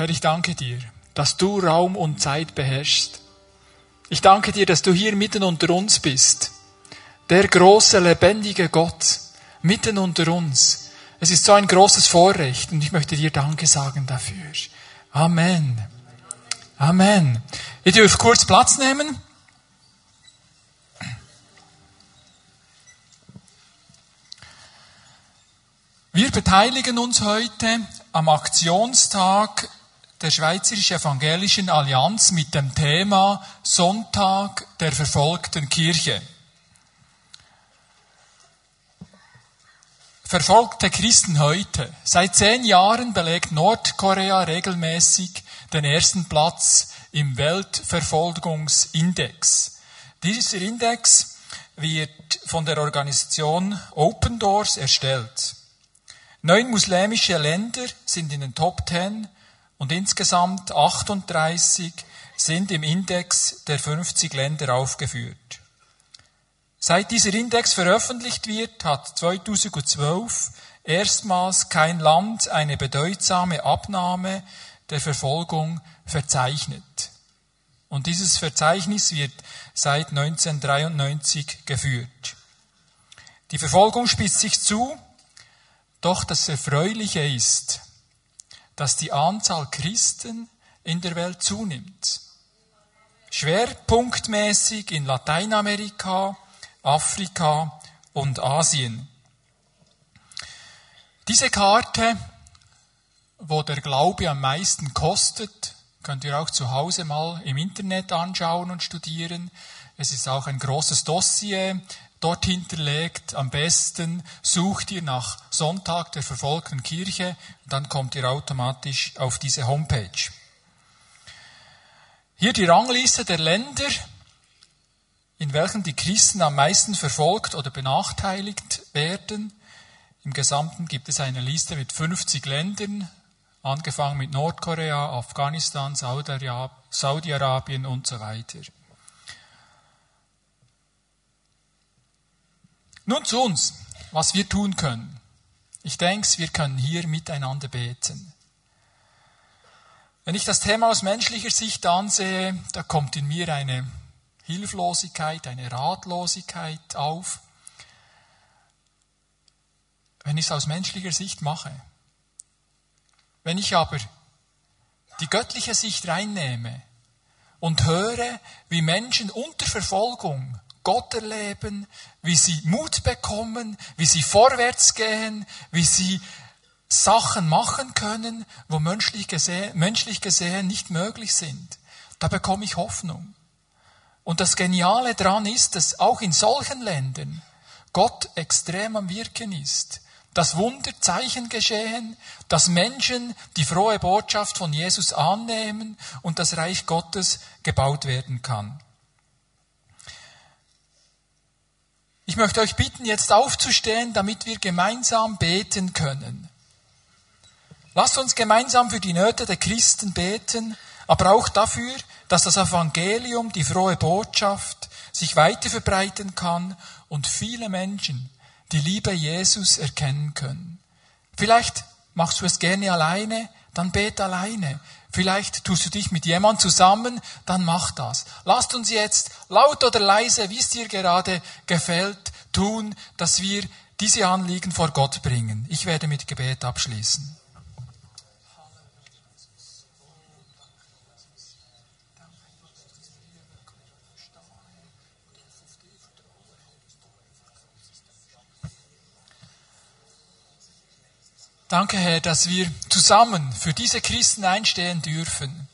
Herr, ich danke dir, dass du Raum und Zeit beherrschst. Ich danke dir, dass du hier mitten unter uns bist. Der große, lebendige Gott, mitten unter uns. Es ist so ein großes Vorrecht und ich möchte dir Danke sagen dafür. Amen. Amen. Ihr dürft kurz Platz nehmen. Wir beteiligen uns heute am Aktionstag der Schweizerischen Evangelischen Allianz mit dem Thema Sonntag der verfolgten Kirche. Verfolgte Christen heute. Seit zehn Jahren belegt Nordkorea regelmäßig den ersten Platz im Weltverfolgungsindex. Dieser Index wird von der Organisation Open Doors erstellt. Neun muslimische Länder sind in den Top Ten und insgesamt 38 sind im Index der 50 Länder aufgeführt. Seit dieser Index veröffentlicht wird, hat 2012 erstmals kein Land eine bedeutsame Abnahme der Verfolgung verzeichnet. Und dieses Verzeichnis wird seit 1993 geführt. Die Verfolgung spitzt sich zu doch das Erfreuliche ist, dass die Anzahl Christen in der Welt zunimmt. Schwerpunktmäßig in Lateinamerika, Afrika und Asien. Diese Karte, wo der Glaube am meisten kostet, könnt ihr auch zu Hause mal im Internet anschauen und studieren. Es ist auch ein großes Dossier dort hinterlegt. Am besten sucht ihr nach Sonntag der verfolgten Kirche dann kommt ihr automatisch auf diese Homepage. Hier die Rangliste der Länder, in welchen die Christen am meisten verfolgt oder benachteiligt werden. Im Gesamten gibt es eine Liste mit 50 Ländern, angefangen mit Nordkorea, Afghanistan, Saudi-Arabien und so weiter. Nun zu uns, was wir tun können. Ich denke, wir können hier miteinander beten. Wenn ich das Thema aus menschlicher Sicht ansehe, da kommt in mir eine Hilflosigkeit, eine Ratlosigkeit auf. Wenn ich es aus menschlicher Sicht mache. Wenn ich aber die göttliche Sicht reinnehme und höre, wie Menschen unter Verfolgung Gott erleben, wie sie Mut bekommen, wie sie vorwärts gehen, wie sie Sachen machen können, wo menschlich gesehen, menschlich gesehen nicht möglich sind. Da bekomme ich Hoffnung. Und das Geniale daran ist, dass auch in solchen Ländern Gott extrem am Wirken ist. Dass Wunderzeichen geschehen, dass Menschen die frohe Botschaft von Jesus annehmen und das Reich Gottes gebaut werden kann. Ich möchte euch bitten, jetzt aufzustehen, damit wir gemeinsam beten können. Lasst uns gemeinsam für die Nöte der Christen beten, aber auch dafür, dass das Evangelium, die frohe Botschaft, sich weiter verbreiten kann und viele Menschen die Liebe Jesus erkennen können. Vielleicht machst du es gerne alleine, dann bet alleine. Vielleicht tust du dich mit jemand zusammen, dann mach das. Lasst uns jetzt laut oder leise, wie es dir gerade gefällt, tun, dass wir diese Anliegen vor Gott bringen. Ich werde mit Gebet abschließen. Danke, Herr, dass wir zusammen für diese Christen einstehen dürfen.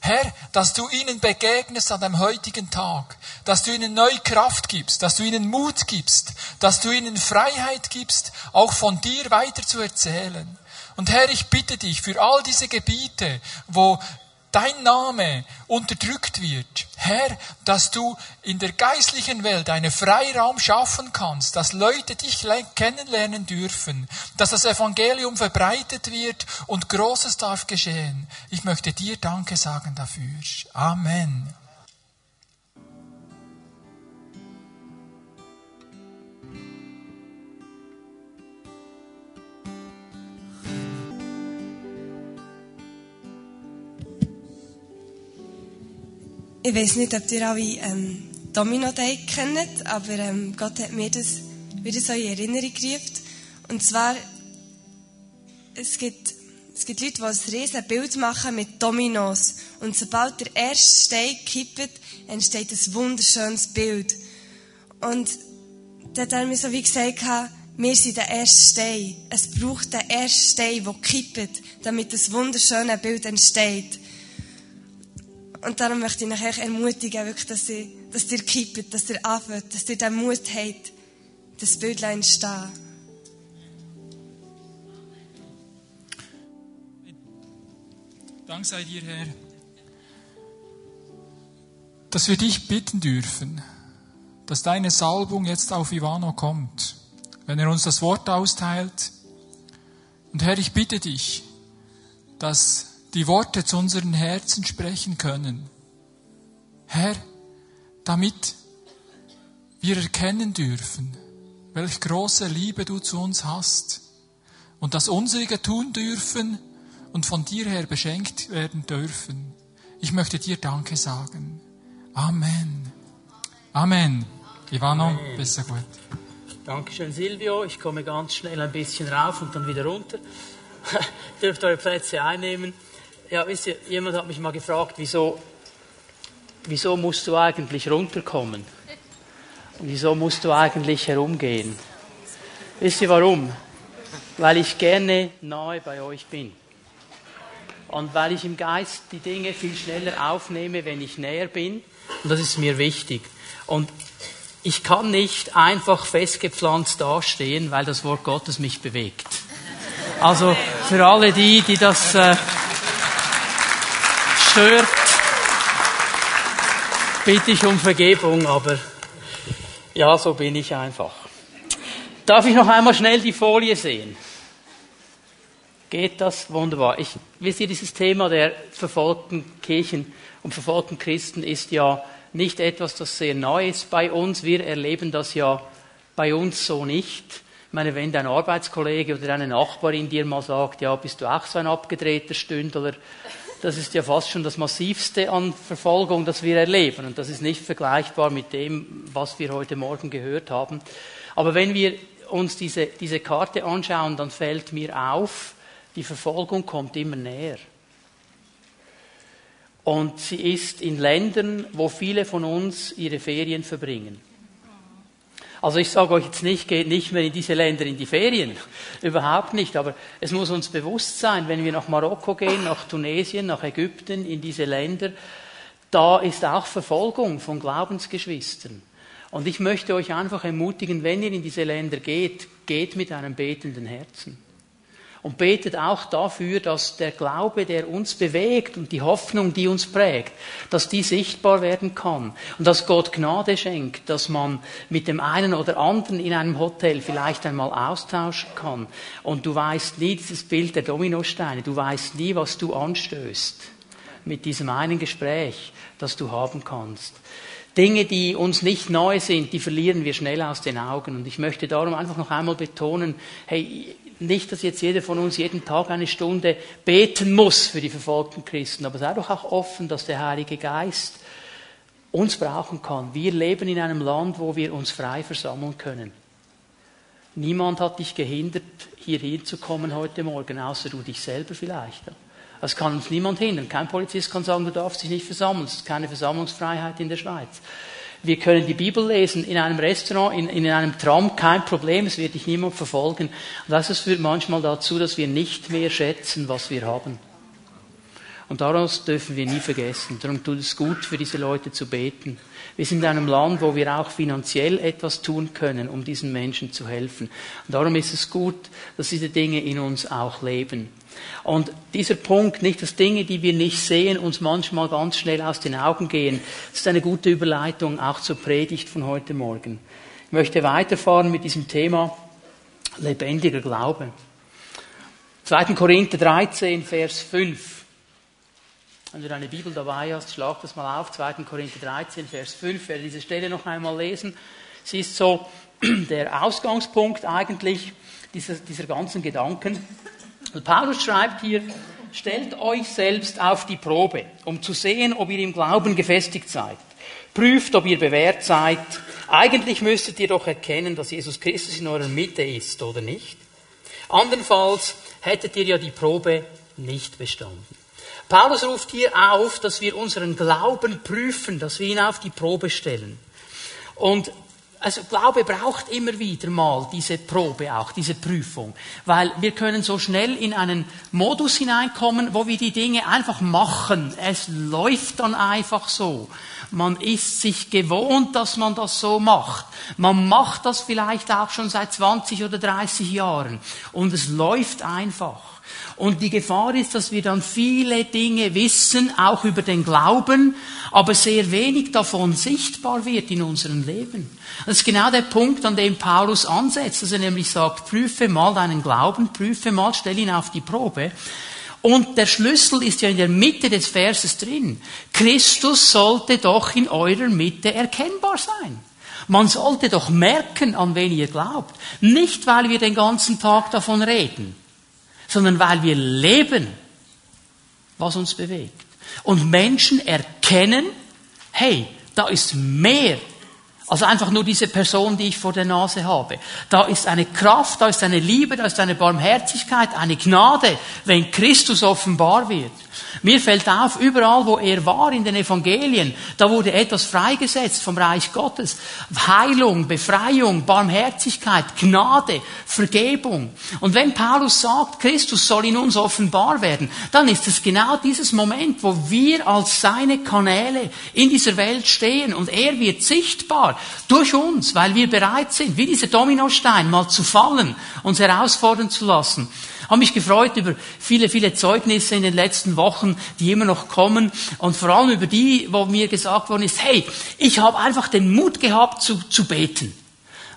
Herr, dass du ihnen begegnest an dem heutigen Tag, dass du ihnen neue Kraft gibst, dass du ihnen Mut gibst, dass du ihnen Freiheit gibst, auch von dir weiter zu erzählen. Und Herr, ich bitte dich für all diese Gebiete, wo dein Name unterdrückt wird, Herr, dass du in der geistlichen Welt einen Freiraum schaffen kannst, dass Leute dich kennenlernen dürfen, dass das Evangelium verbreitet wird und Großes darf geschehen. Ich möchte dir Danke sagen dafür. Amen. Ich weiß nicht, ob ihr alle ähm, Domino Day kennt, aber ähm, Gott hat mir das wieder so in Erinnerung gerufen. Und zwar, es gibt, es gibt Leute, die ein riesen Bild machen mit Dominos. Und sobald der erste Stein kippt, entsteht ein wunderschönes Bild. Und dann hat er mir so wie gesagt, wir sind der erste Stein. Es braucht den ersten Stein, der kippt, damit das wunderschöne Bild entsteht. Und darum möchte ich euch ermutigen, wirklich, dass ihr, dass ihr kippt, dass ihr anfängt, dass ihr den Mut habt, das Bild entstehen. Dank sei dir, Herr, dass wir dich bitten dürfen, dass deine Salbung jetzt auf Ivano kommt wenn er uns das Wort austeilt. Und Herr, ich bitte dich, dass die Worte zu unseren Herzen sprechen können. Herr, damit wir erkennen dürfen, welch große Liebe du zu uns hast und das unsere tun dürfen und von dir her beschenkt werden dürfen. Ich möchte dir Danke sagen. Amen. Amen. Ivano, besser gut. Dankeschön, Silvio. Ich komme ganz schnell ein bisschen rauf und dann wieder runter. Dürft eure Plätze einnehmen. Ja, wisst ihr, jemand hat mich mal gefragt, wieso, wieso musst du eigentlich runterkommen? Und wieso musst du eigentlich herumgehen? Wisst ihr warum? Weil ich gerne nahe bei euch bin. Und weil ich im Geist die Dinge viel schneller aufnehme, wenn ich näher bin. Und das ist mir wichtig. Und ich kann nicht einfach festgepflanzt dastehen, weil das Wort Gottes mich bewegt. Also für alle die, die das äh, stört, bitte ich um Vergebung, aber ja, so bin ich einfach. Darf ich noch einmal schnell die Folie sehen? Geht das wunderbar? Ich, wisst ihr, dieses Thema der verfolgten Kirchen und verfolgten Christen ist ja nicht etwas, das sehr neu ist bei uns. Wir erleben das ja bei uns so nicht. Ich meine, wenn dein Arbeitskollege oder deine Nachbarin dir mal sagt, ja, bist du auch so ein abgedrehter Stündler, das ist ja fast schon das Massivste an Verfolgung, das wir erleben. Und das ist nicht vergleichbar mit dem, was wir heute Morgen gehört haben. Aber wenn wir uns diese, diese Karte anschauen, dann fällt mir auf, die Verfolgung kommt immer näher. Und sie ist in Ländern, wo viele von uns ihre Ferien verbringen. Also ich sage euch jetzt nicht, geht nicht mehr in diese Länder in die Ferien. Überhaupt nicht. Aber es muss uns bewusst sein, wenn wir nach Marokko gehen, nach Tunesien, nach Ägypten, in diese Länder, da ist auch Verfolgung von Glaubensgeschwistern. Und ich möchte euch einfach ermutigen, wenn ihr in diese Länder geht, geht mit einem betenden Herzen und betet auch dafür, dass der Glaube, der uns bewegt und die Hoffnung, die uns prägt, dass die sichtbar werden kann und dass Gott Gnade schenkt, dass man mit dem einen oder anderen in einem Hotel vielleicht einmal austauschen kann. Und du weißt nie dieses Bild der Dominosteine, du weißt nie, was du anstößt mit diesem einen Gespräch, das du haben kannst. Dinge, die uns nicht neu sind, die verlieren wir schnell aus den Augen. Und ich möchte darum einfach noch einmal betonen, hey, nicht, dass jetzt jeder von uns jeden Tag eine Stunde beten muss für die verfolgten Christen, aber sei doch auch offen, dass der Heilige Geist uns brauchen kann. Wir leben in einem Land, wo wir uns frei versammeln können. Niemand hat dich gehindert, hier hinzukommen heute Morgen, außer du dich selber vielleicht. Das kann uns niemand hindern. Kein Polizist kann sagen, du darfst dich nicht versammeln. Es ist keine Versammlungsfreiheit in der Schweiz. Wir können die Bibel lesen in einem Restaurant, in, in einem Tram, kein Problem, es wird dich niemand verfolgen. Und das führt manchmal dazu, dass wir nicht mehr schätzen, was wir haben. Und daraus dürfen wir nie vergessen. Darum tut es gut, für diese Leute zu beten. Wir sind in einem Land, wo wir auch finanziell etwas tun können, um diesen Menschen zu helfen. Und darum ist es gut, dass diese Dinge in uns auch leben. Und dieser Punkt, nicht, dass Dinge, die wir nicht sehen, uns manchmal ganz schnell aus den Augen gehen, ist eine gute Überleitung auch zur Predigt von heute Morgen. Ich möchte weiterfahren mit diesem Thema lebendiger Glaube. 2. Korinther 13, Vers 5. Wenn du deine Bibel dabei hast, schlag das mal auf. 2. Korinther 13, Vers 5. Ich werde diese Stelle noch einmal lesen. Sie ist so der Ausgangspunkt eigentlich dieser, dieser ganzen Gedanken. Und Paulus schreibt hier stellt euch selbst auf die Probe, um zu sehen, ob ihr im Glauben gefestigt seid. Prüft, ob ihr bewährt seid. Eigentlich müsstet ihr doch erkennen, dass Jesus Christus in eurer Mitte ist, oder nicht? Andernfalls hättet ihr ja die Probe nicht bestanden. Paulus ruft hier auf, dass wir unseren Glauben prüfen, dass wir ihn auf die Probe stellen. Und also Glaube braucht immer wieder mal diese Probe auch, diese Prüfung, weil wir können so schnell in einen Modus hineinkommen, wo wir die Dinge einfach machen. Es läuft dann einfach so. Man ist sich gewohnt, dass man das so macht. Man macht das vielleicht auch schon seit 20 oder 30 Jahren und es läuft einfach. Und die Gefahr ist, dass wir dann viele Dinge wissen, auch über den Glauben, aber sehr wenig davon sichtbar wird in unserem Leben. Das ist genau der Punkt, an dem Paulus ansetzt, dass er nämlich sagt, prüfe mal deinen Glauben, prüfe mal, stell ihn auf die Probe. Und der Schlüssel ist ja in der Mitte des Verses drin. Christus sollte doch in eurer Mitte erkennbar sein. Man sollte doch merken, an wen ihr glaubt. Nicht, weil wir den ganzen Tag davon reden sondern weil wir leben, was uns bewegt. Und Menschen erkennen, hey, da ist mehr als einfach nur diese Person, die ich vor der Nase habe. Da ist eine Kraft, da ist eine Liebe, da ist eine Barmherzigkeit, eine Gnade, wenn Christus offenbar wird. Mir fällt auf, überall wo er war in den Evangelien, da wurde etwas freigesetzt vom Reich Gottes. Heilung, Befreiung, Barmherzigkeit, Gnade, Vergebung. Und wenn Paulus sagt, Christus soll in uns offenbar werden, dann ist es genau dieses Moment, wo wir als seine Kanäle in dieser Welt stehen und er wird sichtbar durch uns, weil wir bereit sind, wie dieser Dominostein mal zu fallen, uns herausfordern zu lassen habe mich gefreut über viele, viele Zeugnisse in den letzten Wochen, die immer noch kommen und vor allem über die, wo mir gesagt worden ist, hey, ich habe einfach den Mut gehabt zu, zu beten.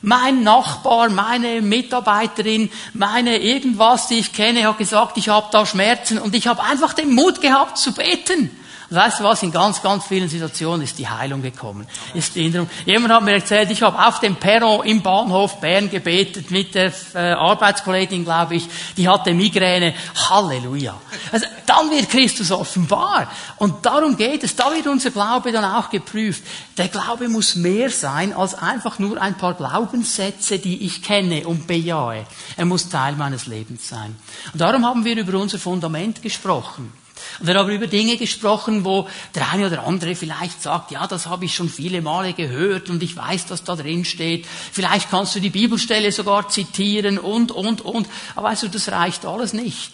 Mein Nachbar, meine Mitarbeiterin, meine irgendwas, die ich kenne, hat gesagt, ich habe da Schmerzen und ich habe einfach den Mut gehabt zu beten. Weißt du was, in ganz, ganz vielen Situationen ist die Heilung gekommen. Ist die Erinnerung. Jemand hat mir erzählt, ich habe auf dem Perron im Bahnhof Bern gebetet mit der äh, Arbeitskollegin, glaube ich, die hatte Migräne. Halleluja. Also, dann wird Christus offenbar. Und darum geht es. Da wird unser Glaube dann auch geprüft. Der Glaube muss mehr sein als einfach nur ein paar Glaubenssätze, die ich kenne und bejahe. Er muss Teil meines Lebens sein. Und darum haben wir über unser Fundament gesprochen. Und wir haben über Dinge gesprochen, wo der eine oder andere vielleicht sagt, ja, das habe ich schon viele Male gehört und ich weiß, dass da drin steht. Vielleicht kannst du die Bibelstelle sogar zitieren und, und, und. Aber weißt du, das reicht alles nicht.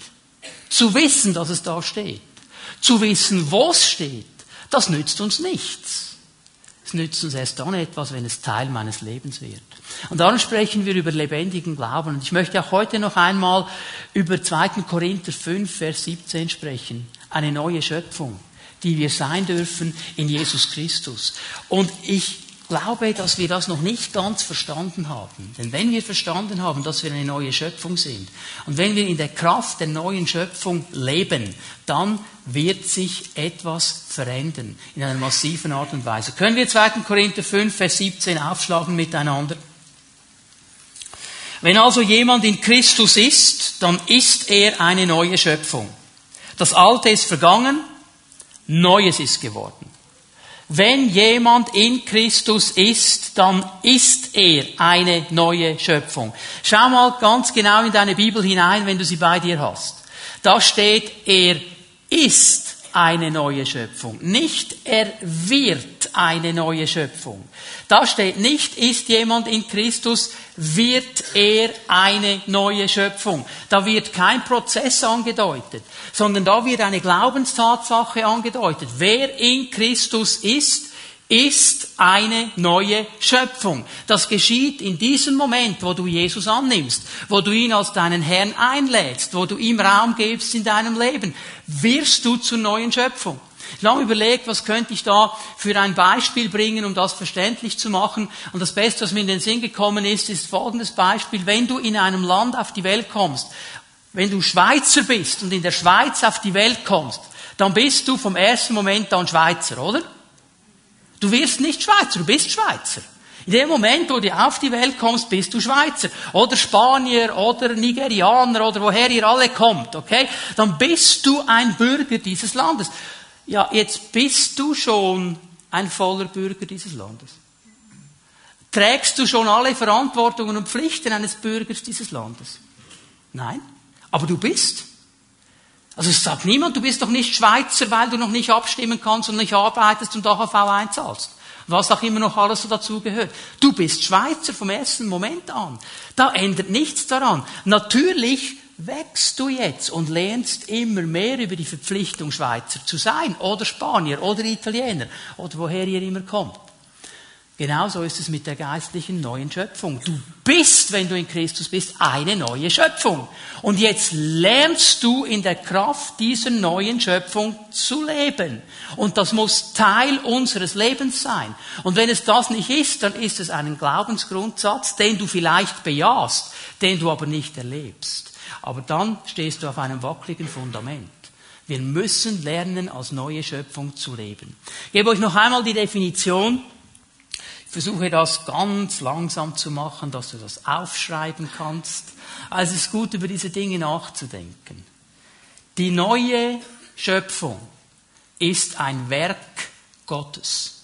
Zu wissen, dass es da steht. Zu wissen, wo es steht, das nützt uns nichts. Es nützt uns erst dann etwas, wenn es Teil meines Lebens wird. Und darum sprechen wir über lebendigen Glauben. Und ich möchte auch heute noch einmal über 2. Korinther 5, Vers 17 sprechen eine neue Schöpfung, die wir sein dürfen in Jesus Christus. Und ich glaube, dass wir das noch nicht ganz verstanden haben. Denn wenn wir verstanden haben, dass wir eine neue Schöpfung sind und wenn wir in der Kraft der neuen Schöpfung leben, dann wird sich etwas verändern in einer massiven Art und Weise. Können wir 2. Korinther 5, Vers 17 aufschlagen miteinander? Wenn also jemand in Christus ist, dann ist er eine neue Schöpfung. Das Alte ist vergangen, Neues ist geworden. Wenn jemand in Christus ist, dann ist er eine neue Schöpfung. Schau mal ganz genau in deine Bibel hinein, wenn du sie bei dir hast. Da steht, er ist eine neue Schöpfung. Nicht er wird eine neue Schöpfung. Da steht nicht, ist jemand in Christus, wird er eine neue Schöpfung. Da wird kein Prozess angedeutet, sondern da wird eine Glaubenstatsache angedeutet. Wer in Christus ist, ist eine neue Schöpfung. Das geschieht in diesem Moment, wo du Jesus annimmst, wo du ihn als deinen Herrn einlädst, wo du ihm Raum gibst in deinem Leben, wirst du zur neuen Schöpfung. Ich habe überlegt, was könnte ich da für ein Beispiel bringen, um das verständlich zu machen. Und das Beste, was mir in den Sinn gekommen ist, ist folgendes Beispiel. Wenn du in einem Land auf die Welt kommst, wenn du Schweizer bist und in der Schweiz auf die Welt kommst, dann bist du vom ersten Moment an Schweizer, oder? Du wirst nicht Schweizer, du bist Schweizer. In dem Moment, wo du auf die Welt kommst, bist du Schweizer oder Spanier oder Nigerianer oder woher ihr alle kommt, okay? Dann bist du ein Bürger dieses Landes. Ja, jetzt bist du schon ein voller Bürger dieses Landes. Trägst du schon alle Verantwortungen und Pflichten eines Bürgers dieses Landes? Nein. Aber du bist. Also es sagt niemand, du bist doch nicht Schweizer, weil du noch nicht abstimmen kannst und nicht arbeitest und AHV einzahlst. Was auch immer noch alles so dazu gehört. Du bist Schweizer vom ersten Moment an. Da ändert nichts daran. Natürlich wächst du jetzt und lernst immer mehr über die Verpflichtung, Schweizer zu sein, oder Spanier, oder Italiener, oder woher ihr immer kommt. Genauso ist es mit der geistlichen neuen Schöpfung. Du bist, wenn du in Christus bist, eine neue Schöpfung. Und jetzt lernst du in der Kraft dieser neuen Schöpfung zu leben. Und das muss Teil unseres Lebens sein. Und wenn es das nicht ist, dann ist es ein Glaubensgrundsatz, den du vielleicht bejahst, den du aber nicht erlebst. Aber dann stehst du auf einem wackeligen Fundament. Wir müssen lernen, als neue Schöpfung zu leben. Ich gebe euch noch einmal die Definition versuche das ganz langsam zu machen, dass du das aufschreiben kannst. Also es ist gut, über diese Dinge nachzudenken. Die neue Schöpfung ist ein Werk Gottes.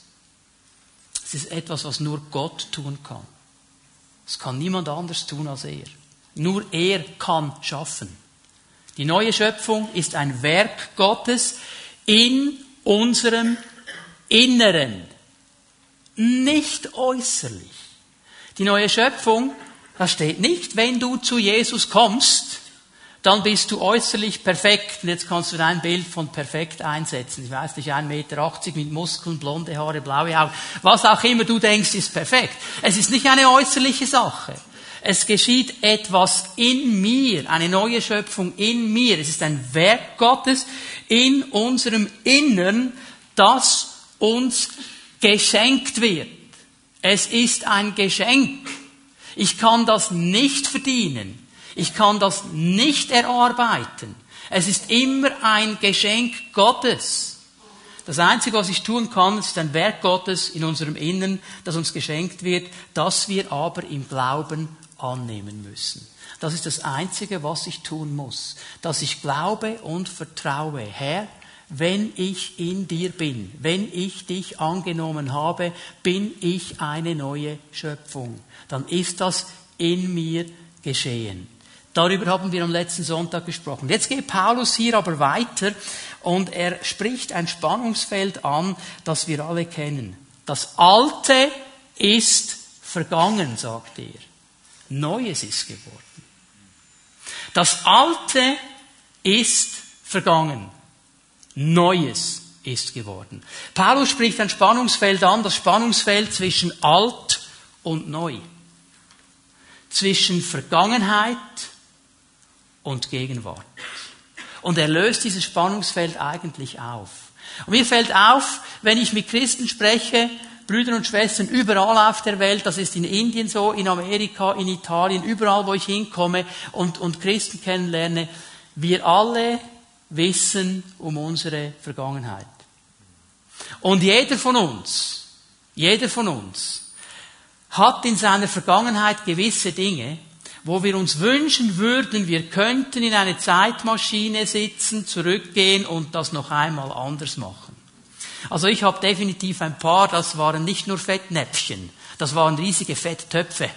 Es ist etwas, was nur Gott tun kann. Es kann niemand anders tun als er. Nur er kann schaffen. Die neue Schöpfung ist ein Werk Gottes in unserem Inneren nicht äußerlich. Die neue Schöpfung, da steht nicht, wenn du zu Jesus kommst, dann bist du äußerlich perfekt. Und jetzt kannst du dein Bild von perfekt einsetzen. Ich weiß nicht, 1,80 Meter mit Muskeln, blonde Haare, blaue Augen. Was auch immer du denkst, ist perfekt. Es ist nicht eine äußerliche Sache. Es geschieht etwas in mir, eine neue Schöpfung in mir. Es ist ein Werk Gottes in unserem Innern, das uns geschenkt wird. Es ist ein Geschenk. Ich kann das nicht verdienen. Ich kann das nicht erarbeiten. Es ist immer ein Geschenk Gottes. Das Einzige, was ich tun kann, ist ein Werk Gottes in unserem Innern, das uns geschenkt wird, das wir aber im Glauben annehmen müssen. Das ist das Einzige, was ich tun muss. Dass ich glaube und vertraue. Herr, wenn ich in dir bin, wenn ich dich angenommen habe, bin ich eine neue Schöpfung. Dann ist das in mir geschehen. Darüber haben wir am letzten Sonntag gesprochen. Jetzt geht Paulus hier aber weiter und er spricht ein Spannungsfeld an, das wir alle kennen. Das Alte ist vergangen, sagt er. Neues ist geworden. Das Alte ist vergangen. Neues ist geworden. Paulus spricht ein Spannungsfeld an, das Spannungsfeld zwischen alt und neu. Zwischen Vergangenheit und Gegenwart. Und er löst dieses Spannungsfeld eigentlich auf. Und mir fällt auf, wenn ich mit Christen spreche, Brüder und Schwestern überall auf der Welt, das ist in Indien so, in Amerika, in Italien, überall, wo ich hinkomme und, und Christen kennenlerne, wir alle wissen um unsere Vergangenheit. Und jeder von uns, jeder von uns hat in seiner Vergangenheit gewisse Dinge, wo wir uns wünschen würden, wir könnten in eine Zeitmaschine sitzen, zurückgehen und das noch einmal anders machen. Also ich habe definitiv ein paar, das waren nicht nur Fettnäpfchen, das waren riesige Fetttöpfe,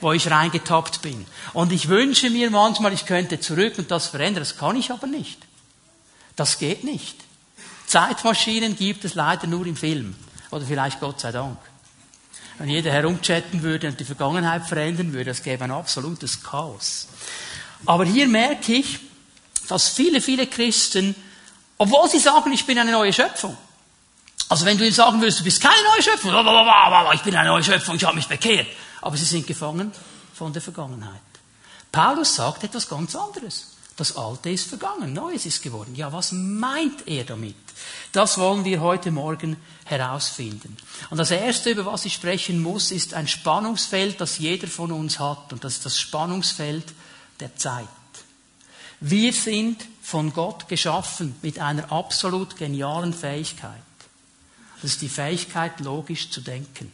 wo ich reingetappt bin. Und ich wünsche mir manchmal, ich könnte zurück und das verändern, das kann ich aber nicht. Das geht nicht. Zeitmaschinen gibt es leider nur im Film. Oder vielleicht Gott sei Dank. Wenn jeder herumchatten würde und die Vergangenheit verändern würde, das gäbe ein absolutes Chaos. Aber hier merke ich, dass viele, viele Christen, obwohl sie sagen, ich bin eine neue Schöpfung, also wenn du ihm sagen würdest, du bist keine neue Schöpfung, ich bin eine neue Schöpfung, ich habe mich bekehrt, aber sie sind gefangen von der Vergangenheit. Paulus sagt etwas ganz anderes. Das Alte ist vergangen, Neues ist geworden. Ja, was meint er damit? Das wollen wir heute Morgen herausfinden. Und das Erste, über was ich sprechen muss, ist ein Spannungsfeld, das jeder von uns hat. Und das ist das Spannungsfeld der Zeit. Wir sind von Gott geschaffen mit einer absolut genialen Fähigkeit. Das ist die Fähigkeit, logisch zu denken.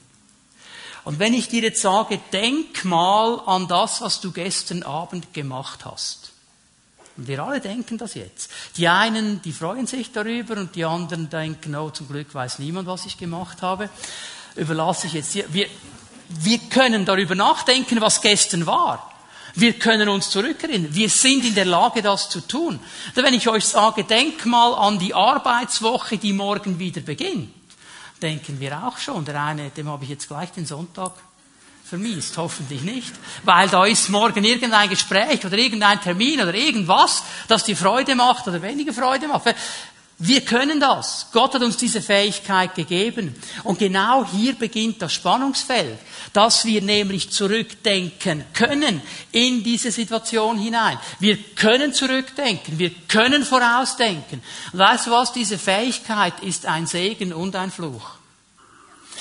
Und wenn ich dir jetzt sage, denk mal an das, was du gestern Abend gemacht hast. Und wir alle denken das jetzt. Die einen, die freuen sich darüber und die anderen denken, oh, zum Glück weiß niemand, was ich gemacht habe. Überlasse ich jetzt hier. Wir, wir können darüber nachdenken, was gestern war. Wir können uns zurückerinnern. Wir sind in der Lage, das zu tun. Wenn ich euch sage, denk mal an die Arbeitswoche, die morgen wieder beginnt, denken wir auch schon. Der eine, dem habe ich jetzt gleich den Sonntag vermiest, hoffentlich nicht, weil da ist morgen irgendein Gespräch oder irgendein Termin oder irgendwas, das dir Freude macht oder weniger Freude macht. Wir können das. Gott hat uns diese Fähigkeit gegeben. Und genau hier beginnt das Spannungsfeld, dass wir nämlich zurückdenken können in diese Situation hinein. Wir können zurückdenken, wir können vorausdenken. Und weißt du was? Diese Fähigkeit ist ein Segen und ein Fluch.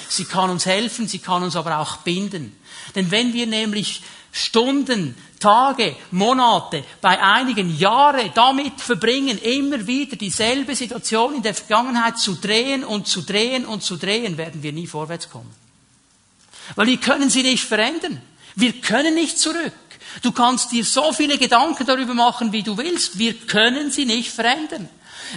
Sie kann uns helfen, sie kann uns aber auch binden. Denn wenn wir nämlich Stunden, Tage, Monate, bei einigen Jahre damit verbringen, immer wieder dieselbe Situation in der Vergangenheit zu drehen und zu drehen und zu drehen, werden wir nie vorwärts kommen. Weil wir können sie nicht verändern. Wir können nicht zurück. Du kannst dir so viele Gedanken darüber machen, wie du willst. Wir können sie nicht verändern.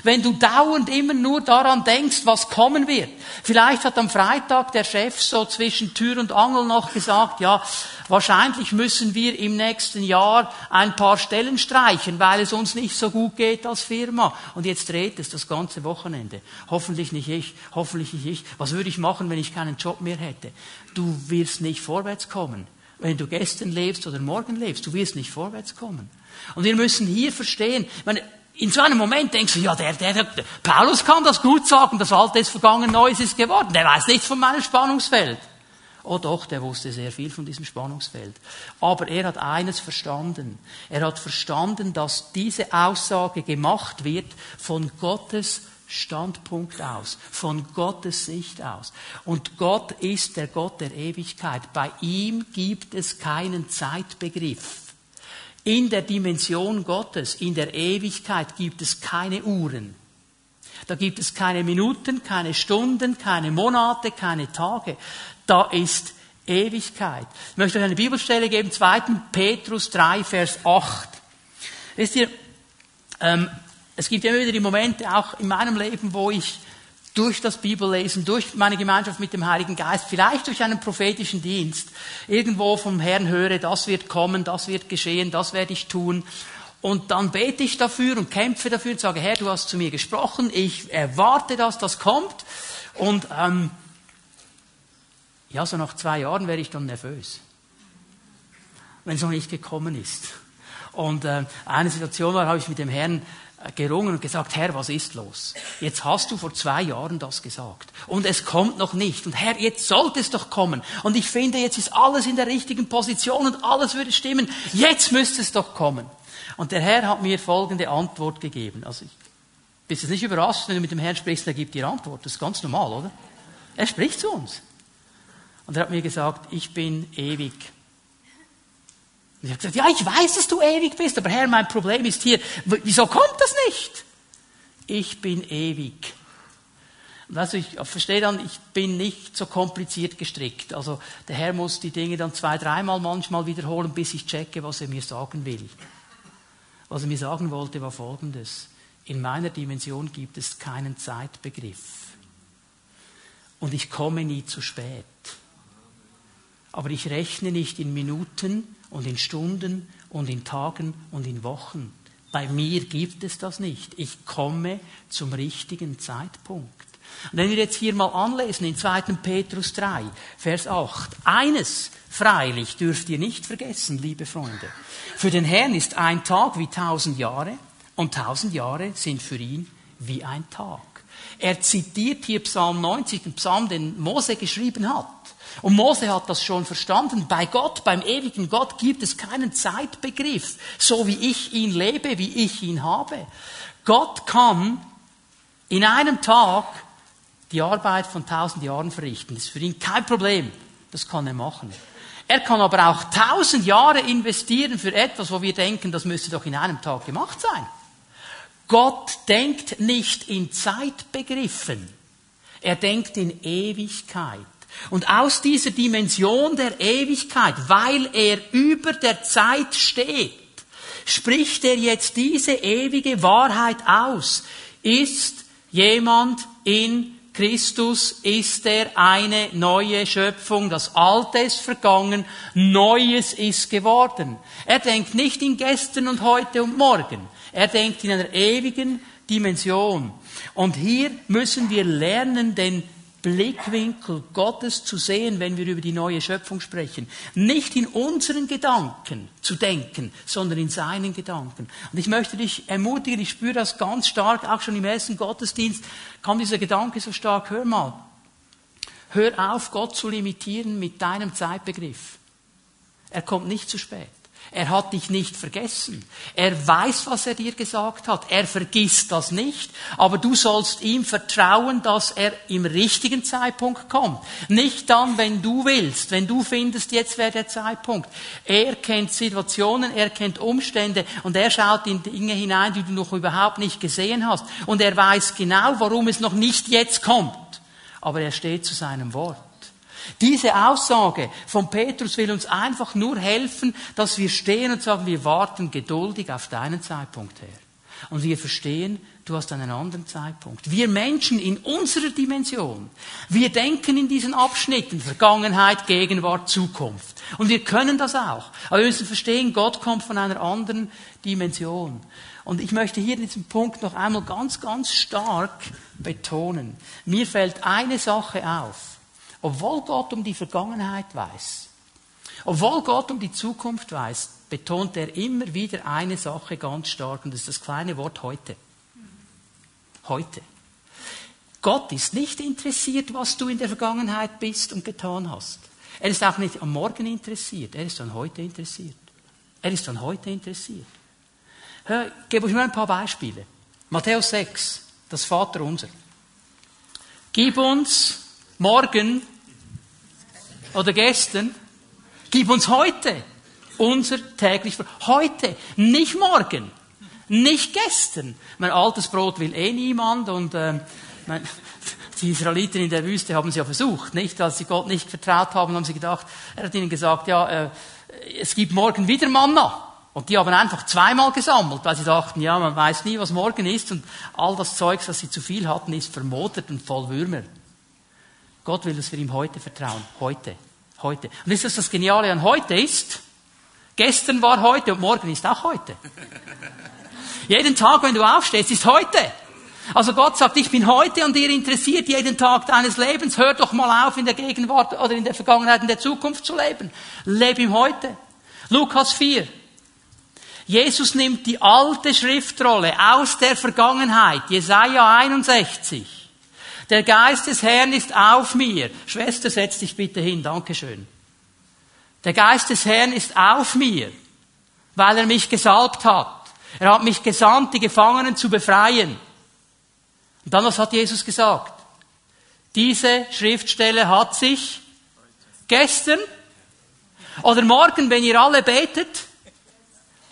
Wenn du dauernd immer nur daran denkst, was kommen wird. Vielleicht hat am Freitag der Chef so zwischen Tür und Angel noch gesagt, ja, wahrscheinlich müssen wir im nächsten Jahr ein paar Stellen streichen, weil es uns nicht so gut geht als Firma. Und jetzt dreht es das ganze Wochenende. Hoffentlich nicht ich, hoffentlich nicht ich. Was würde ich machen, wenn ich keinen Job mehr hätte? Du wirst nicht vorwärts kommen. Wenn du gestern lebst oder morgen lebst, du wirst nicht vorwärts kommen. Und wir müssen hier verstehen, meine, in so einem Moment denkst du, ja, der, der, der, Paulus kann das gut sagen, das Alte ist vergangen, Neues ist geworden. Der weiß nichts von meinem Spannungsfeld. Oh doch, der wusste sehr viel von diesem Spannungsfeld. Aber er hat eines verstanden. Er hat verstanden, dass diese Aussage gemacht wird von Gottes Standpunkt aus, von Gottes Sicht aus. Und Gott ist der Gott der Ewigkeit. Bei ihm gibt es keinen Zeitbegriff. In der Dimension Gottes, in der Ewigkeit gibt es keine Uhren. Da gibt es keine Minuten, keine Stunden, keine Monate, keine Tage. Da ist Ewigkeit. Ich möchte euch eine Bibelstelle geben, 2. Petrus 3, Vers 8. Wisst ihr, ähm, es gibt immer wieder die Momente, auch in meinem Leben, wo ich durch das Bibellesen, durch meine Gemeinschaft mit dem Heiligen Geist, vielleicht durch einen prophetischen Dienst, irgendwo vom Herrn höre, das wird kommen, das wird geschehen, das werde ich tun. Und dann bete ich dafür und kämpfe dafür und sage, Herr, du hast zu mir gesprochen, ich erwarte, dass das kommt. Und ähm, ja, so nach zwei Jahren wäre ich dann nervös, wenn es noch nicht gekommen ist. Und äh, eine Situation war, habe ich mit dem Herrn gerungen und gesagt, Herr, was ist los? Jetzt hast du vor zwei Jahren das gesagt. Und es kommt noch nicht. Und Herr, jetzt sollte es doch kommen. Und ich finde, jetzt ist alles in der richtigen Position und alles würde stimmen. Jetzt müsste es doch kommen. Und der Herr hat mir folgende Antwort gegeben. Also ich bist jetzt nicht überrascht, wenn du mit dem Herrn sprichst, er gibt dir Antwort. Das ist ganz normal, oder? Er spricht zu uns. Und er hat mir gesagt, ich bin ewig ich habe gesagt, ja, ich weiß, dass du ewig bist, aber Herr, mein Problem ist hier, wieso kommt das nicht? Ich bin ewig. Und also ich verstehe dann, ich bin nicht so kompliziert gestrickt. Also der Herr muss die Dinge dann zwei, dreimal manchmal wiederholen, bis ich checke, was er mir sagen will. Was er mir sagen wollte, war folgendes. In meiner Dimension gibt es keinen Zeitbegriff. Und ich komme nie zu spät. Aber ich rechne nicht in Minuten, und in Stunden und in Tagen und in Wochen. Bei mir gibt es das nicht. Ich komme zum richtigen Zeitpunkt. Und wenn wir jetzt hier mal anlesen in 2. Petrus 3, Vers 8. Eines freilich dürft ihr nicht vergessen, liebe Freunde. Für den Herrn ist ein Tag wie tausend Jahre und tausend Jahre sind für ihn wie ein Tag. Er zitiert hier Psalm 90, den Psalm, den Mose geschrieben hat. Und Mose hat das schon verstanden. Bei Gott, beim ewigen Gott gibt es keinen Zeitbegriff, so wie ich ihn lebe, wie ich ihn habe. Gott kann in einem Tag die Arbeit von tausend Jahren verrichten. Das ist für ihn kein Problem. Das kann er machen. Er kann aber auch tausend Jahre investieren für etwas, wo wir denken, das müsste doch in einem Tag gemacht sein. Gott denkt nicht in Zeitbegriffen. Er denkt in Ewigkeit. Und aus dieser Dimension der Ewigkeit, weil er über der Zeit steht, spricht er jetzt diese ewige Wahrheit aus. Ist jemand in Christus ist er eine neue Schöpfung. Das Alte ist vergangen, Neues ist geworden. Er denkt nicht in gestern und heute und morgen. Er denkt in einer ewigen Dimension. Und hier müssen wir lernen, den Blickwinkel Gottes zu sehen, wenn wir über die neue Schöpfung sprechen. Nicht in unseren Gedanken zu denken, sondern in seinen Gedanken. Und ich möchte dich ermutigen, ich spüre das ganz stark, auch schon im ersten Gottesdienst kam dieser Gedanke so stark, hör mal, hör auf, Gott zu limitieren mit deinem Zeitbegriff. Er kommt nicht zu spät. Er hat dich nicht vergessen. Er weiß, was er dir gesagt hat. Er vergisst das nicht. Aber du sollst ihm vertrauen, dass er im richtigen Zeitpunkt kommt. Nicht dann, wenn du willst, wenn du findest, jetzt wäre der Zeitpunkt. Er kennt Situationen, er kennt Umstände und er schaut in Dinge hinein, die du noch überhaupt nicht gesehen hast. Und er weiß genau, warum es noch nicht jetzt kommt. Aber er steht zu seinem Wort. Diese Aussage von Petrus will uns einfach nur helfen, dass wir stehen und sagen, wir warten geduldig auf deinen Zeitpunkt her. Und wir verstehen, du hast einen anderen Zeitpunkt. Wir Menschen in unserer Dimension, wir denken in diesen Abschnitten Vergangenheit, Gegenwart, Zukunft. Und wir können das auch. Aber wir müssen verstehen, Gott kommt von einer anderen Dimension. Und ich möchte hier diesen Punkt noch einmal ganz, ganz stark betonen. Mir fällt eine Sache auf. Obwohl Gott um die Vergangenheit weiß, obwohl Gott um die Zukunft weiß, betont er immer wieder eine Sache ganz stark und das ist das kleine Wort heute. Heute. Gott ist nicht interessiert, was du in der Vergangenheit bist und getan hast. Er ist auch nicht am Morgen interessiert, er ist an heute interessiert. Er ist an heute interessiert. Hör, ich gebe euch nur ein paar Beispiele. Matthäus 6, das Vaterunser. Gib uns morgen oder gestern. Gib uns heute unser täglich Heute, nicht morgen, nicht gestern. Mein altes Brot will eh niemand und äh, mein, die Israeliten in der Wüste haben es ja versucht, nicht? Als sie Gott nicht vertraut haben, haben sie gedacht, er hat ihnen gesagt, ja, äh, es gibt morgen wieder Manna. Und die haben einfach zweimal gesammelt, weil sie dachten, ja, man weiß nie, was morgen ist und all das Zeugs, das sie zu viel hatten, ist vermodert und voll Würmer. Gott will, dass wir ihm heute vertrauen. Heute. Heute. Und ist das das Geniale an heute ist? Gestern war heute und morgen ist auch heute. jeden Tag, wenn du aufstehst, ist heute. Also Gott sagt, ich bin heute an dir interessiert, jeden Tag deines Lebens. Hör doch mal auf, in der Gegenwart oder in der Vergangenheit, in der Zukunft zu leben. Lebe im Heute. Lukas 4. Jesus nimmt die alte Schriftrolle aus der Vergangenheit, Jesaja 61. Der Geist des Herrn ist auf mir. Schwester, setz dich bitte hin. Dankeschön. Der Geist des Herrn ist auf mir, weil er mich gesalbt hat. Er hat mich gesandt, die Gefangenen zu befreien. Und dann, was hat Jesus gesagt? Diese Schriftstelle hat sich gestern oder morgen, wenn ihr alle betet,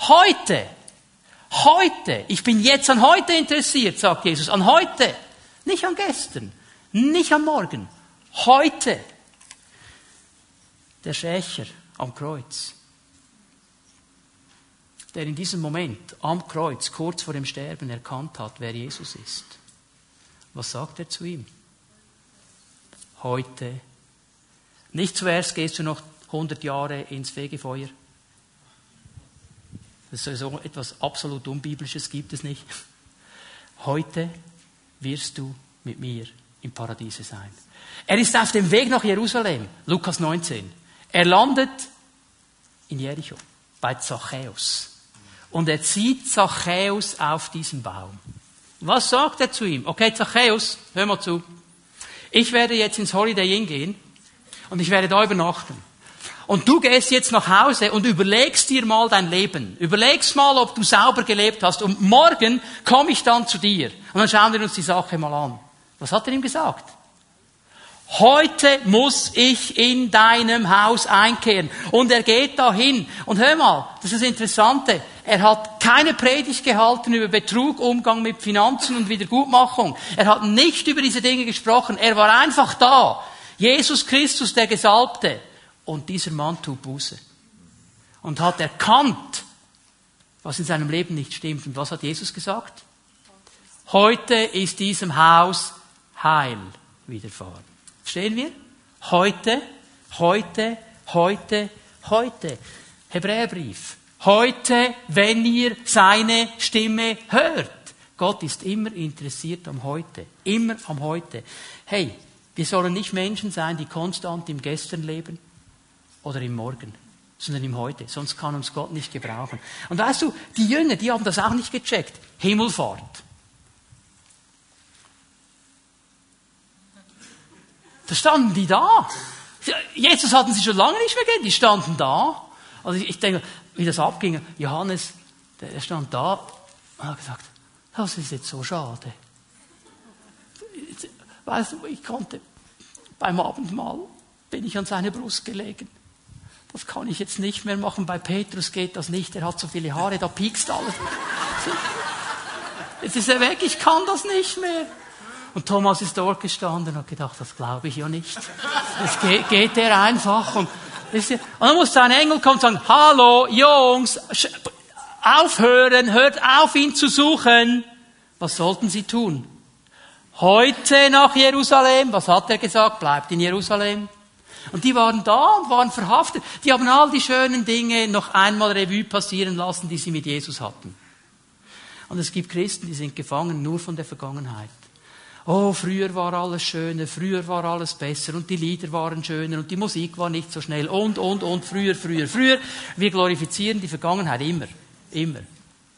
heute, heute, ich bin jetzt an heute interessiert, sagt Jesus, an heute. Nicht an gestern, nicht am Morgen, heute. Der Schächer am Kreuz, der in diesem Moment am Kreuz, kurz vor dem Sterben, erkannt hat, wer Jesus ist. Was sagt er zu ihm? Heute. Nicht zuerst gehst du noch 100 Jahre ins Fegefeuer. Das ist so etwas absolut Unbiblisches gibt es nicht. Heute wirst du mit mir im Paradiese sein. Er ist auf dem Weg nach Jerusalem, Lukas 19. Er landet in Jericho bei Zachäus. Und er zieht Zachäus auf diesen Baum. Was sagt er zu ihm? Okay, Zachäus, hör mal zu. Ich werde jetzt ins Holiday Inn gehen und ich werde da übernachten. Und du gehst jetzt nach Hause und überlegst dir mal dein Leben. Überlegst mal, ob du sauber gelebt hast. Und morgen komme ich dann zu dir. Und dann schauen wir uns die Sache mal an. Was hat er ihm gesagt? Heute muss ich in deinem Haus einkehren. Und er geht dahin. Und hör mal, das ist das Interessante. Er hat keine Predigt gehalten über Betrug, Umgang mit Finanzen und Wiedergutmachung. Er hat nicht über diese Dinge gesprochen. Er war einfach da Jesus Christus, der Gesalbte. Und dieser Mann tut Buße. Und hat erkannt, was in seinem Leben nicht stimmt. Und was hat Jesus gesagt? Heute ist diesem Haus Heil widerfahren. Verstehen wir? Heute, heute, heute, heute. Hebräerbrief. Heute, wenn ihr seine Stimme hört. Gott ist immer interessiert am Heute. Immer am Heute. Hey, wir sollen nicht Menschen sein, die konstant im Gestern leben oder im Morgen, sondern im Heute. Sonst kann uns Gott nicht gebrauchen. Und weißt du, die Jünger, die haben das auch nicht gecheckt. Himmelfahrt. Da standen die da. Jesus hatten sie schon lange nicht mehr gesehen, die standen da. Also ich, denke, wie das abging, Johannes, der stand da und hat gesagt, das ist jetzt so schade. Weißt du, ich konnte beim Abendmahl bin ich an seine Brust gelegen. Das kann ich jetzt nicht mehr machen. Bei Petrus geht das nicht. Er hat so viele Haare, da piekst alles. Jetzt ist er weg, ich kann das nicht mehr. Und Thomas ist dort gestanden und hat gedacht, das glaube ich ja nicht. Das geht, geht er einfach. Und, und dann muss ein Engel kommen und sagen, hallo, Jungs, aufhören, hört auf, ihn zu suchen. Was sollten sie tun? Heute nach Jerusalem. Was hat er gesagt? Bleibt in Jerusalem. Und die waren da und waren verhaftet. Die haben all die schönen Dinge noch einmal Revue passieren lassen, die sie mit Jesus hatten. Und es gibt Christen, die sind gefangen nur von der Vergangenheit. Oh, früher war alles schöner, früher war alles besser und die Lieder waren schöner und die Musik war nicht so schnell und, und, und, früher, früher, früher. Wir glorifizieren die Vergangenheit immer, immer.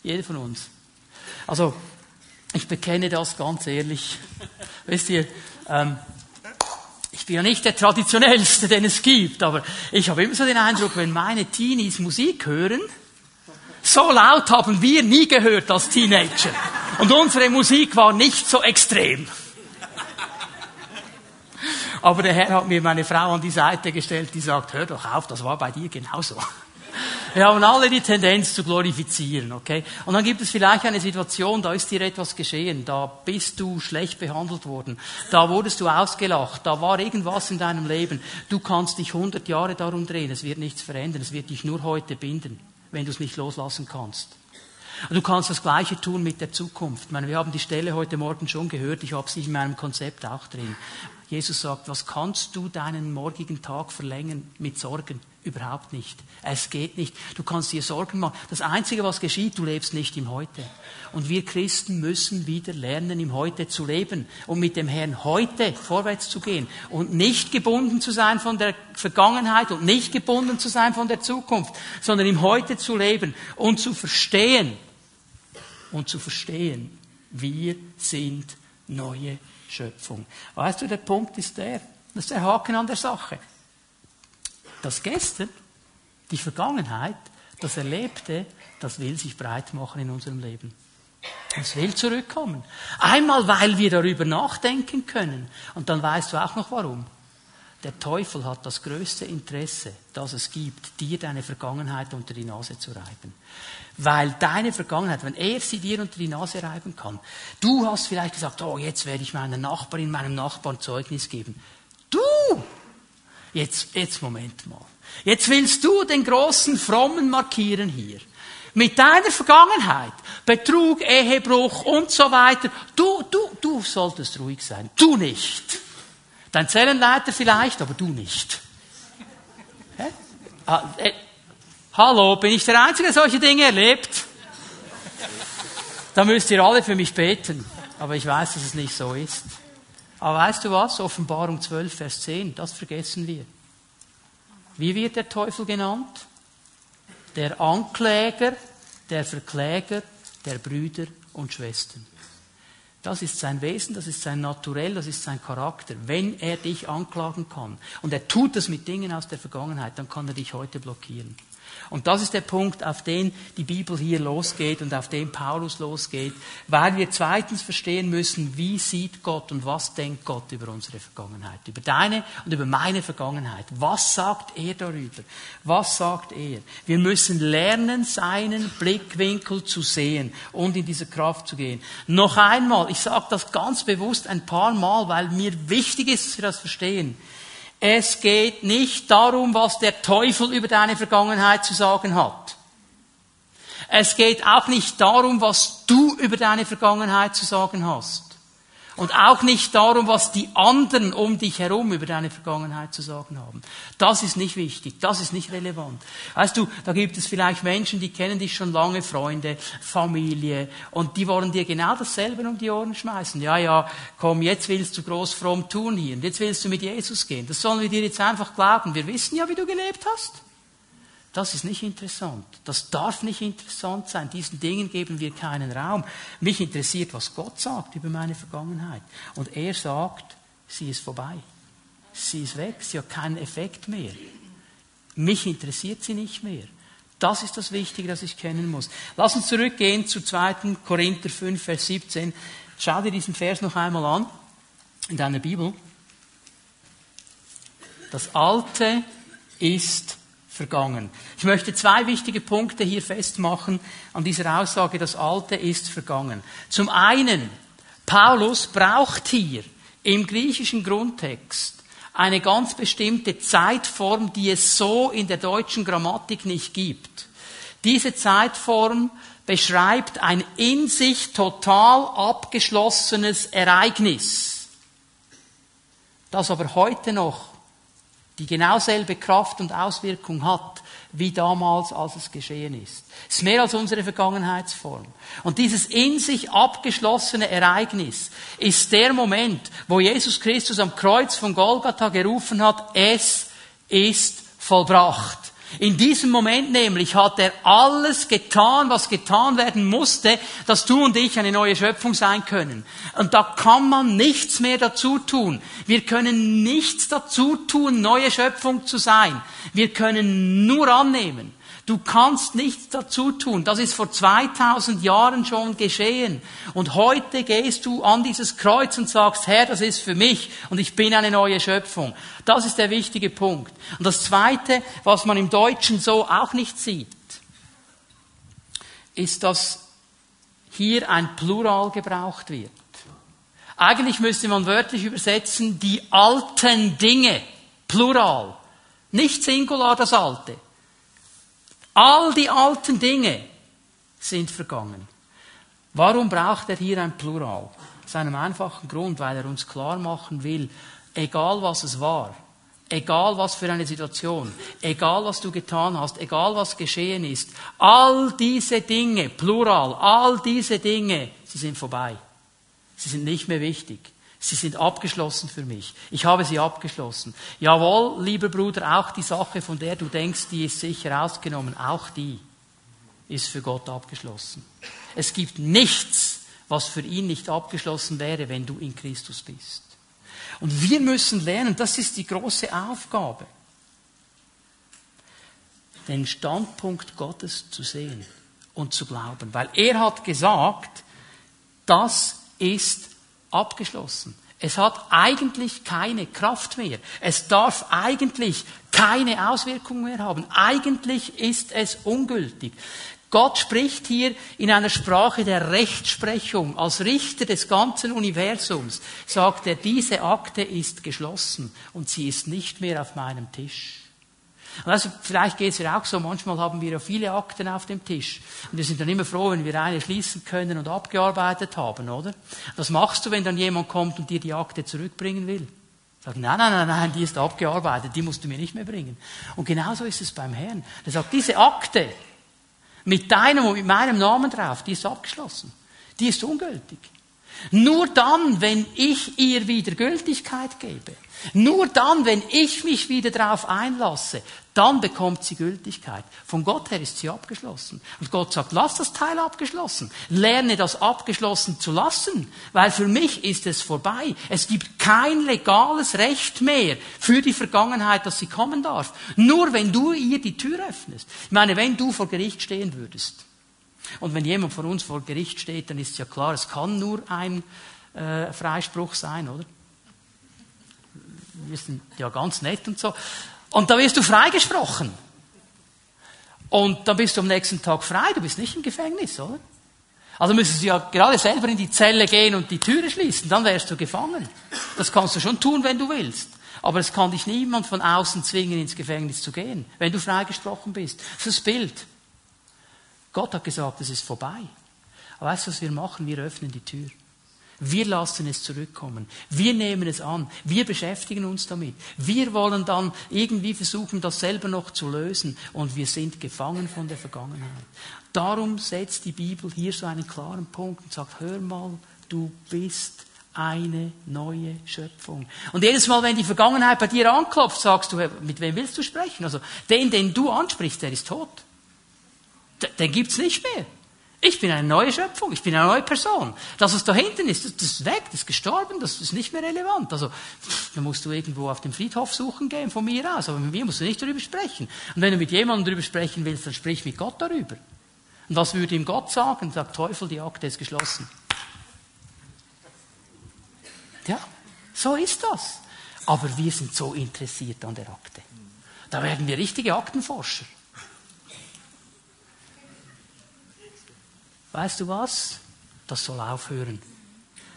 Jeder von uns. Also, ich bekenne das ganz ehrlich. Wisst ihr, ähm, ich bin ja nicht der traditionellste, den es gibt, aber ich habe immer so den Eindruck, wenn meine Teenies Musik hören, so laut haben wir nie gehört als Teenager. Und unsere Musik war nicht so extrem. Aber der Herr hat mir meine Frau an die Seite gestellt, die sagt, hör doch auf, das war bei dir genauso. Wir haben alle die Tendenz zu glorifizieren, okay? Und dann gibt es vielleicht eine Situation, da ist dir etwas geschehen, da bist du schlecht behandelt worden, da wurdest du ausgelacht, da war irgendwas in deinem Leben. Du kannst dich hundert Jahre darum drehen, es wird nichts verändern, es wird dich nur heute binden, wenn du es nicht loslassen kannst. Du kannst das Gleiche tun mit der Zukunft. Ich meine, wir haben die Stelle heute Morgen schon gehört, ich habe sie in meinem Konzept auch drin. Jesus sagt, was kannst du deinen morgigen Tag verlängern mit Sorgen? Überhaupt nicht. Es geht nicht. Du kannst dir Sorgen machen. Das Einzige, was geschieht, du lebst nicht im Heute. Und wir Christen müssen wieder lernen, im Heute zu leben und mit dem Herrn heute vorwärts zu gehen und nicht gebunden zu sein von der Vergangenheit und nicht gebunden zu sein von der Zukunft, sondern im Heute zu leben und zu verstehen und zu verstehen, wir sind neue Schöpfung. Weißt du, der Punkt ist der, das ist der Haken an der Sache. Das Gestern, die Vergangenheit, das Erlebte, das will sich breit machen in unserem Leben. Es will zurückkommen. Einmal, weil wir darüber nachdenken können. Und dann weißt du auch noch warum. Der Teufel hat das größte Interesse, das es gibt, dir deine Vergangenheit unter die Nase zu reiben. Weil deine Vergangenheit, wenn er sie dir unter die Nase reiben kann, du hast vielleicht gesagt, oh, jetzt werde ich meiner Nachbarin, meinem Nachbarn Zeugnis geben. Du! Jetzt, jetzt Moment mal. Jetzt willst du den großen Frommen markieren hier. Mit deiner Vergangenheit, Betrug, Ehebruch und so weiter. Du, du, du solltest ruhig sein. Du nicht. Dein Zellenleiter vielleicht, aber du nicht. Hallo, bin ich der Einzige, der solche Dinge erlebt? Da müsst ihr alle für mich beten. Aber ich weiß, dass es nicht so ist. Aber weißt du was? Offenbarung 12, Vers 10, das vergessen wir. Wie wird der Teufel genannt? Der Ankläger, der Verkläger der Brüder und Schwestern. Das ist sein Wesen, das ist sein Naturell, das ist sein Charakter. Wenn er dich anklagen kann und er tut das mit Dingen aus der Vergangenheit, dann kann er dich heute blockieren. Und das ist der Punkt, auf den die Bibel hier losgeht und auf den Paulus losgeht, weil wir zweitens verstehen müssen, wie sieht Gott und was denkt Gott über unsere Vergangenheit, über deine und über meine Vergangenheit. Was sagt er darüber? Was sagt er? Wir müssen lernen, seinen Blickwinkel zu sehen und in diese Kraft zu gehen. Noch einmal, ich sage das ganz bewusst ein paar Mal, weil mir wichtig ist, dass wir das verstehen. Es geht nicht darum, was der Teufel über deine Vergangenheit zu sagen hat. Es geht auch nicht darum, was du über deine Vergangenheit zu sagen hast. Und auch nicht darum, was die anderen um dich herum über deine Vergangenheit zu sagen haben. Das ist nicht wichtig, das ist nicht relevant. Weißt du, da gibt es vielleicht Menschen, die kennen dich schon lange, Freunde, Familie, und die wollen dir genau dasselbe um die Ohren schmeißen. Ja, ja, komm, jetzt willst du groß fromm tun hier, und jetzt willst du mit Jesus gehen. Das sollen wir dir jetzt einfach glauben. Wir wissen ja, wie du gelebt hast. Das ist nicht interessant. Das darf nicht interessant sein. Diesen Dingen geben wir keinen Raum. Mich interessiert, was Gott sagt über meine Vergangenheit. Und er sagt, sie ist vorbei. Sie ist weg. Sie hat keinen Effekt mehr. Mich interessiert sie nicht mehr. Das ist das Wichtige, das ich kennen muss. Lass uns zurückgehen zu 2. Korinther 5, Vers 17. Schau dir diesen Vers noch einmal an in deiner Bibel. Das Alte ist vergangen. Ich möchte zwei wichtige Punkte hier festmachen an dieser Aussage, das Alte ist vergangen. Zum einen, Paulus braucht hier im griechischen Grundtext eine ganz bestimmte Zeitform, die es so in der deutschen Grammatik nicht gibt. Diese Zeitform beschreibt ein in sich total abgeschlossenes Ereignis, das aber heute noch die genau selbe Kraft und Auswirkung hat, wie damals, als es geschehen ist. Es ist mehr als unsere Vergangenheitsform. Und dieses in sich abgeschlossene Ereignis ist der Moment, wo Jesus Christus am Kreuz von Golgatha gerufen hat, es ist vollbracht. In diesem Moment nämlich hat er alles getan, was getan werden musste, dass du und ich eine neue Schöpfung sein können. Und da kann man nichts mehr dazu tun. Wir können nichts dazu tun, neue Schöpfung zu sein. Wir können nur annehmen. Du kannst nichts dazu tun. Das ist vor 2000 Jahren schon geschehen. Und heute gehst du an dieses Kreuz und sagst, Herr, das ist für mich und ich bin eine neue Schöpfung. Das ist der wichtige Punkt. Und das Zweite, was man im Deutschen so auch nicht sieht, ist, dass hier ein Plural gebraucht wird. Eigentlich müsste man wörtlich übersetzen, die alten Dinge, Plural. Nicht Singular das Alte. All die alten Dinge sind vergangen. Warum braucht er hier ein Plural? Aus einem einfachen Grund, weil er uns klar machen will, egal was es war, egal was für eine Situation, egal was du getan hast, egal was geschehen ist, all diese Dinge, Plural, all diese Dinge, sie sind vorbei. Sie sind nicht mehr wichtig. Sie sind abgeschlossen für mich. Ich habe sie abgeschlossen. Jawohl, lieber Bruder, auch die Sache, von der du denkst, die ist sicher ausgenommen, auch die ist für Gott abgeschlossen. Es gibt nichts, was für ihn nicht abgeschlossen wäre, wenn du in Christus bist. Und wir müssen lernen, das ist die große Aufgabe, den Standpunkt Gottes zu sehen und zu glauben. Weil er hat gesagt, das ist abgeschlossen. Es hat eigentlich keine Kraft mehr. Es darf eigentlich keine Auswirkung mehr haben. Eigentlich ist es ungültig. Gott spricht hier in einer Sprache der Rechtsprechung. Als Richter des ganzen Universums sagt er, diese Akte ist geschlossen und sie ist nicht mehr auf meinem Tisch. Also vielleicht geht es ja auch so, manchmal haben wir ja viele Akten auf dem Tisch. Und wir sind dann immer froh, wenn wir eine schließen können und abgearbeitet haben, oder? Was machst du, wenn dann jemand kommt und dir die Akte zurückbringen will? Sag, nein, nein, nein, nein, die ist abgearbeitet, die musst du mir nicht mehr bringen. Und genauso ist es beim Herrn. Er sagt, diese Akte mit deinem und mit meinem Namen drauf, die ist abgeschlossen. Die ist ungültig. Nur dann, wenn ich ihr wieder Gültigkeit gebe, nur dann, wenn ich mich wieder darauf einlasse, dann bekommt sie Gültigkeit. Von Gott her ist sie abgeschlossen. Und Gott sagt, lass das Teil abgeschlossen. Lerne das abgeschlossen zu lassen, weil für mich ist es vorbei. Es gibt kein legales Recht mehr für die Vergangenheit, dass sie kommen darf. Nur wenn du ihr die Tür öffnest. Ich meine, wenn du vor Gericht stehen würdest. Und wenn jemand von uns vor Gericht steht, dann ist ja klar, es kann nur ein äh, Freispruch sein, oder? wir sind ja ganz nett und so. Und da wirst du freigesprochen. Und dann bist du am nächsten Tag frei, du bist nicht im Gefängnis, oder? Also müsstest du ja gerade selber in die Zelle gehen und die Türe schließen, dann wärst du gefangen. Das kannst du schon tun, wenn du willst. Aber es kann dich niemand von außen zwingen, ins Gefängnis zu gehen, wenn du freigesprochen bist. Das ist das Bild. Gott hat gesagt, es ist vorbei. Aber weißt du, was wir machen? Wir öffnen die Tür. Wir lassen es zurückkommen. Wir nehmen es an. Wir beschäftigen uns damit. Wir wollen dann irgendwie versuchen, das selber noch zu lösen. Und wir sind gefangen von der Vergangenheit. Darum setzt die Bibel hier so einen klaren Punkt und sagt, hör mal, du bist eine neue Schöpfung. Und jedes Mal, wenn die Vergangenheit bei dir anklopft, sagst du, mit wem willst du sprechen? Also, den, den du ansprichst, der ist tot. Den gibt's nicht mehr. Ich bin eine neue Schöpfung, ich bin eine neue Person. Das, was da hinten ist, das ist weg, das ist gestorben, das ist nicht mehr relevant. Also, da musst du irgendwo auf dem Friedhof suchen gehen, von mir aus. Aber mit mir musst du nicht darüber sprechen. Und wenn du mit jemandem darüber sprechen willst, dann sprich mit Gott darüber. Und was würde ihm Gott sagen? Sagt Teufel, die Akte ist geschlossen. Ja, so ist das. Aber wir sind so interessiert an der Akte. Da werden wir richtige Aktenforscher. Weißt du was? Das soll aufhören.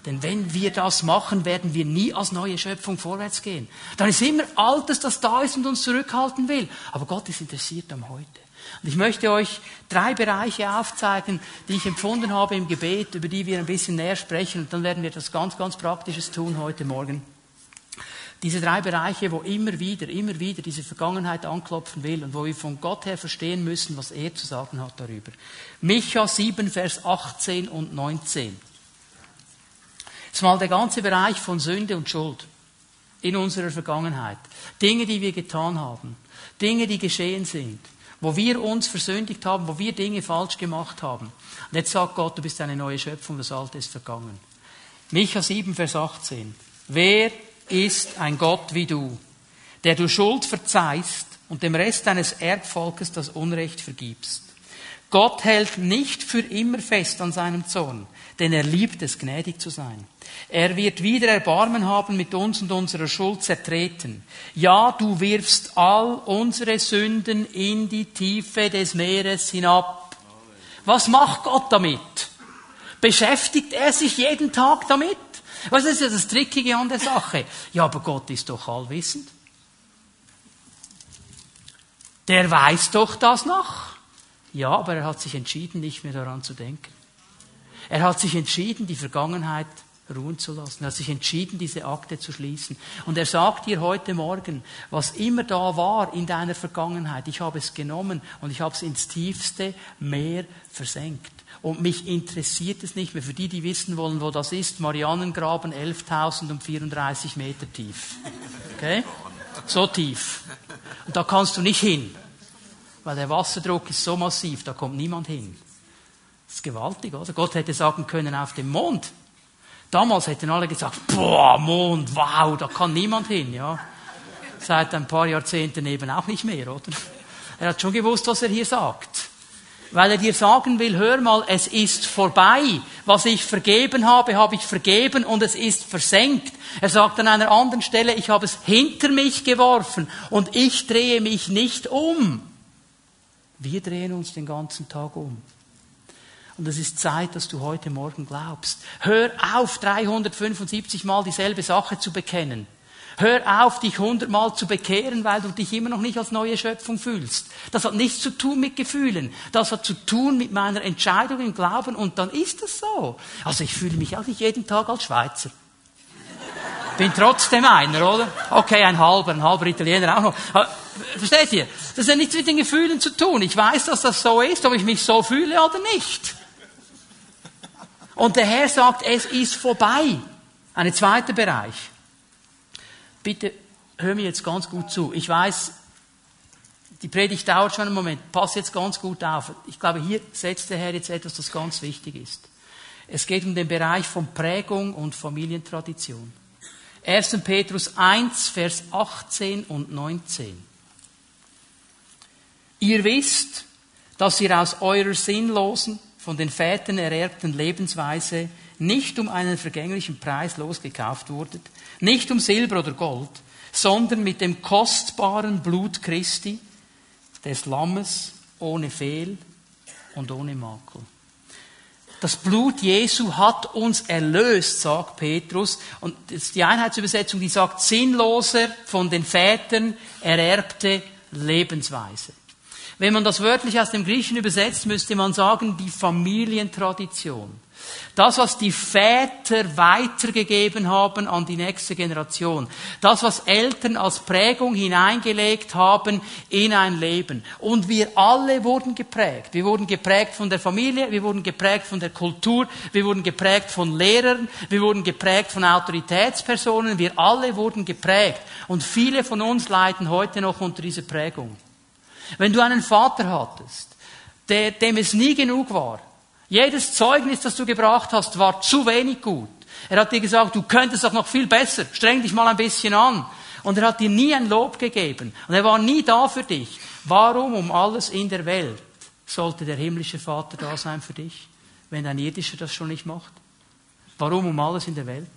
Denn wenn wir das machen, werden wir nie als neue Schöpfung vorwärts gehen. Dann ist immer Altes, das da ist und uns zurückhalten will. Aber Gott ist interessiert am Heute. Und ich möchte euch drei Bereiche aufzeigen, die ich empfunden habe im Gebet, über die wir ein bisschen näher sprechen. Und dann werden wir das ganz, ganz Praktisches tun heute Morgen. Diese drei Bereiche, wo immer wieder, immer wieder diese Vergangenheit anklopfen will und wo wir von Gott her verstehen müssen, was er zu sagen hat darüber. Micha 7, Vers 18 und 19. Das ist mal der ganze Bereich von Sünde und Schuld in unserer Vergangenheit. Dinge, die wir getan haben. Dinge, die geschehen sind. Wo wir uns versündigt haben, wo wir Dinge falsch gemacht haben. Und jetzt sagt Gott, du bist eine neue Schöpfung, das Alte ist vergangen. Micha 7, Vers 18. Wer ist ein Gott wie du, der du Schuld verzeihst und dem Rest deines Erbvolkes das Unrecht vergibst. Gott hält nicht für immer fest an seinem Zorn, denn er liebt es, gnädig zu sein. Er wird wieder Erbarmen haben mit uns und unserer Schuld zertreten. Ja, du wirfst all unsere Sünden in die Tiefe des Meeres hinab. Was macht Gott damit? Beschäftigt er sich jeden Tag damit? Was ist ja das Trickige an der Sache? Ja, aber Gott ist doch allwissend. Der weiß doch das noch. Ja, aber er hat sich entschieden, nicht mehr daran zu denken. Er hat sich entschieden, die Vergangenheit ruhen zu lassen. Er hat sich entschieden, diese Akte zu schließen. Und er sagt dir heute Morgen, was immer da war in deiner Vergangenheit, ich habe es genommen und ich habe es ins tiefste Meer versenkt. Und mich interessiert es nicht mehr. Für die, die wissen wollen, wo das ist, Marianengraben 11.034 Meter tief. Okay? So tief. Und da kannst du nicht hin. Weil der Wasserdruck ist so massiv, da kommt niemand hin. Das ist gewaltig, oder? Gott hätte sagen können, auf dem Mond. Damals hätten alle gesagt, boah, Mond, wow, da kann niemand hin, ja. Seit ein paar Jahrzehnten eben auch nicht mehr, oder? Er hat schon gewusst, was er hier sagt weil er dir sagen will, hör mal, es ist vorbei. Was ich vergeben habe, habe ich vergeben und es ist versenkt. Er sagt an einer anderen Stelle, ich habe es hinter mich geworfen und ich drehe mich nicht um. Wir drehen uns den ganzen Tag um. Und es ist Zeit, dass du heute Morgen glaubst. Hör auf, 375 Mal dieselbe Sache zu bekennen. Hör auf, dich hundertmal zu bekehren, weil du dich immer noch nicht als neue Schöpfung fühlst. Das hat nichts zu tun mit Gefühlen. Das hat zu tun mit meiner Entscheidung im Glauben und dann ist das so. Also ich fühle mich auch nicht jeden Tag als Schweizer. Bin trotzdem einer, oder? Okay, ein halber, ein halber Italiener auch noch. Versteht ihr? Das hat nichts mit den Gefühlen zu tun. Ich weiß, dass das so ist, ob ich mich so fühle oder nicht. Und der Herr sagt, es ist vorbei. Ein zweiter Bereich bitte hör mir jetzt ganz gut zu. Ich weiß, die Predigt dauert schon einen Moment. Pass jetzt ganz gut auf. Ich glaube, hier setzt der Herr jetzt etwas, das ganz wichtig ist. Es geht um den Bereich von Prägung und Familientradition. 1. Petrus 1, Vers 18 und 19. Ihr wisst, dass ihr aus eurer sinnlosen, von den Vätern ererbten Lebensweise nicht um einen vergänglichen Preis losgekauft wurdet, nicht um Silber oder Gold, sondern mit dem kostbaren Blut Christi, des Lammes, ohne Fehl und ohne Makel. Das Blut Jesu hat uns erlöst, sagt Petrus. Und die Einheitsübersetzung, die sagt, sinnloser von den Vätern ererbte Lebensweise. Wenn man das wörtlich aus dem Griechischen übersetzt, müsste man sagen, die Familientradition. Das, was die Väter weitergegeben haben an die nächste Generation. Das, was Eltern als Prägung hineingelegt haben in ein Leben. Und wir alle wurden geprägt. Wir wurden geprägt von der Familie, wir wurden geprägt von der Kultur, wir wurden geprägt von Lehrern, wir wurden geprägt von Autoritätspersonen, wir alle wurden geprägt. Und viele von uns leiden heute noch unter dieser Prägung. Wenn du einen Vater hattest, der, dem es nie genug war, jedes Zeugnis, das du gebracht hast, war zu wenig gut. Er hat dir gesagt, du könntest doch noch viel besser, streng dich mal ein bisschen an. Und er hat dir nie ein Lob gegeben. Und er war nie da für dich. Warum um alles in der Welt sollte der himmlische Vater da sein für dich, wenn dein irdischer das schon nicht macht? Warum um alles in der Welt?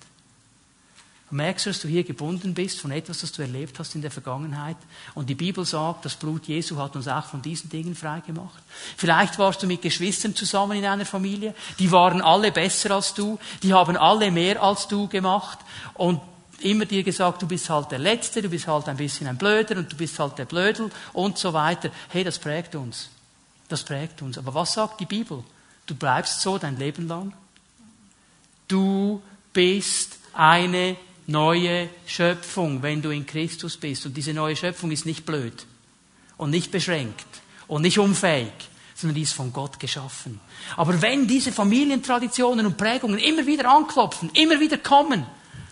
Merkst du, dass du hier gebunden bist von etwas, das du erlebt hast in der Vergangenheit. Und die Bibel sagt, das Blut Jesu hat uns auch von diesen Dingen freigemacht. Vielleicht warst du mit Geschwistern zusammen in einer Familie, die waren alle besser als du, die haben alle mehr als du gemacht und immer dir gesagt, du bist halt der Letzte, du bist halt ein bisschen ein Blöder und du bist halt der Blödel und so weiter. Hey, das prägt uns. Das prägt uns. Aber was sagt die Bibel? Du bleibst so dein Leben lang. Du bist eine neue Schöpfung, wenn du in Christus bist. Und diese neue Schöpfung ist nicht blöd und nicht beschränkt und nicht unfähig, sondern die ist von Gott geschaffen. Aber wenn diese Familientraditionen und Prägungen immer wieder anklopfen, immer wieder kommen,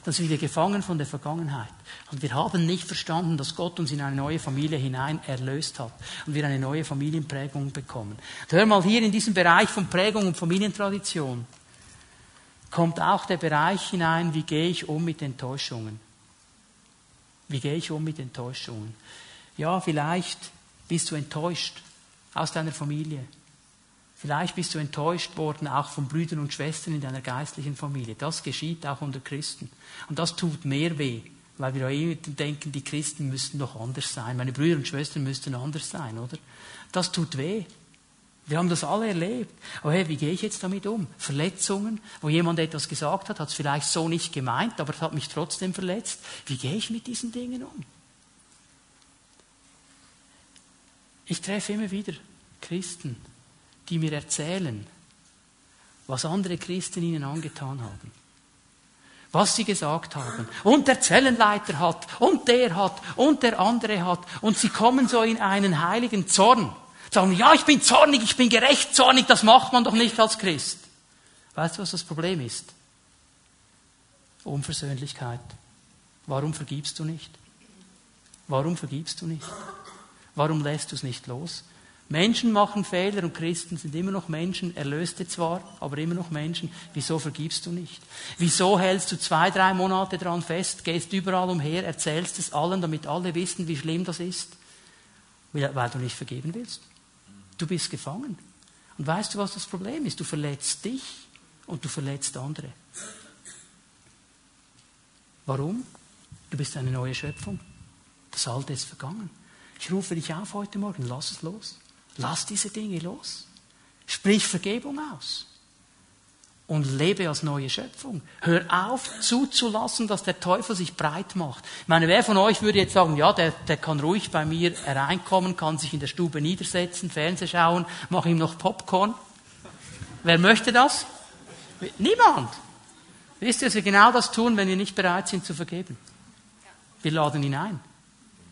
dann sind wir gefangen von der Vergangenheit. Und wir haben nicht verstanden, dass Gott uns in eine neue Familie hinein erlöst hat und wir eine neue Familienprägung bekommen. hör mal hier in diesem Bereich von Prägung und Familientradition kommt auch der Bereich hinein, wie gehe ich um mit Enttäuschungen. Wie gehe ich um mit Enttäuschungen? Ja, vielleicht bist du enttäuscht aus deiner Familie. Vielleicht bist du enttäuscht worden auch von Brüdern und Schwestern in deiner geistlichen Familie. Das geschieht auch unter Christen. Und das tut mehr weh, weil wir immer denken, die Christen müssten doch anders sein. Meine Brüder und Schwestern müssten anders sein, oder? Das tut weh. Wir haben das alle erlebt. Aber hey, wie gehe ich jetzt damit um? Verletzungen, wo jemand etwas gesagt hat, hat es vielleicht so nicht gemeint, aber es hat mich trotzdem verletzt. Wie gehe ich mit diesen Dingen um? Ich treffe immer wieder Christen, die mir erzählen, was andere Christen ihnen angetan haben. Was sie gesagt haben. Und der Zellenleiter hat, und der hat, und der andere hat. Und sie kommen so in einen heiligen Zorn. Sagen, ja, ich bin zornig, ich bin gerecht zornig, das macht man doch nicht als Christ. Weißt du, was das Problem ist? Unversöhnlichkeit. Warum vergibst du nicht? Warum vergibst du nicht? Warum lässt du es nicht los? Menschen machen Fehler und Christen sind immer noch Menschen, Erlöste zwar, aber immer noch Menschen. Wieso vergibst du nicht? Wieso hältst du zwei, drei Monate dran fest, gehst überall umher, erzählst es allen, damit alle wissen, wie schlimm das ist? Weil du nicht vergeben willst. Du bist gefangen. Und weißt du, was das Problem ist? Du verletzt dich und du verletzt andere. Warum? Du bist eine neue Schöpfung. Das Alte ist vergangen. Ich rufe dich auf heute Morgen, lass es los. Lass diese Dinge los. Sprich Vergebung aus und lebe als neue Schöpfung. Hör auf zuzulassen, dass der Teufel sich breit macht. Ich meine, wer von euch würde jetzt sagen, ja, der, der kann ruhig bei mir hereinkommen, kann sich in der Stube niedersetzen, Fernseh schauen, mach ihm noch Popcorn. Wer möchte das? Niemand. Wisst ihr, dass wir genau das tun, wenn wir nicht bereit sind zu vergeben? Wir laden ihn ein.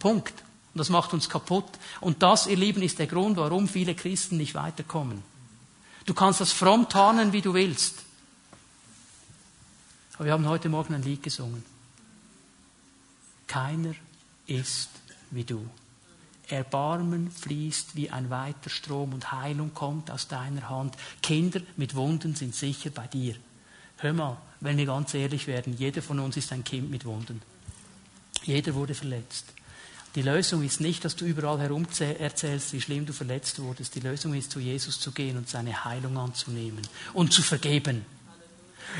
Punkt. Und das macht uns kaputt. Und das, ihr Lieben, ist der Grund, warum viele Christen nicht weiterkommen. Du kannst das fromm tarnen, wie du willst. Aber wir haben heute Morgen ein Lied gesungen. Keiner ist wie du. Erbarmen fließt wie ein weiter Strom und Heilung kommt aus deiner Hand. Kinder mit Wunden sind sicher bei dir. Hör mal, wenn wir ganz ehrlich werden, jeder von uns ist ein Kind mit Wunden. Jeder wurde verletzt. Die Lösung ist nicht, dass du überall herum erzählst, wie schlimm du verletzt wurdest. Die Lösung ist, zu Jesus zu gehen und seine Heilung anzunehmen und zu vergeben.